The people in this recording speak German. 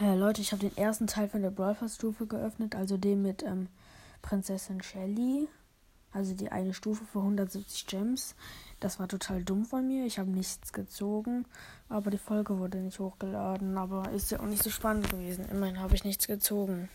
Äh, Leute, ich habe den ersten Teil von der Brawl Stufe geöffnet, also den mit ähm, Prinzessin Shelly. Also die eine Stufe für 170 Gems. Das war total dumm von mir. Ich habe nichts gezogen. Aber die Folge wurde nicht hochgeladen. Aber ist ja auch nicht so spannend gewesen. Immerhin habe ich nichts gezogen.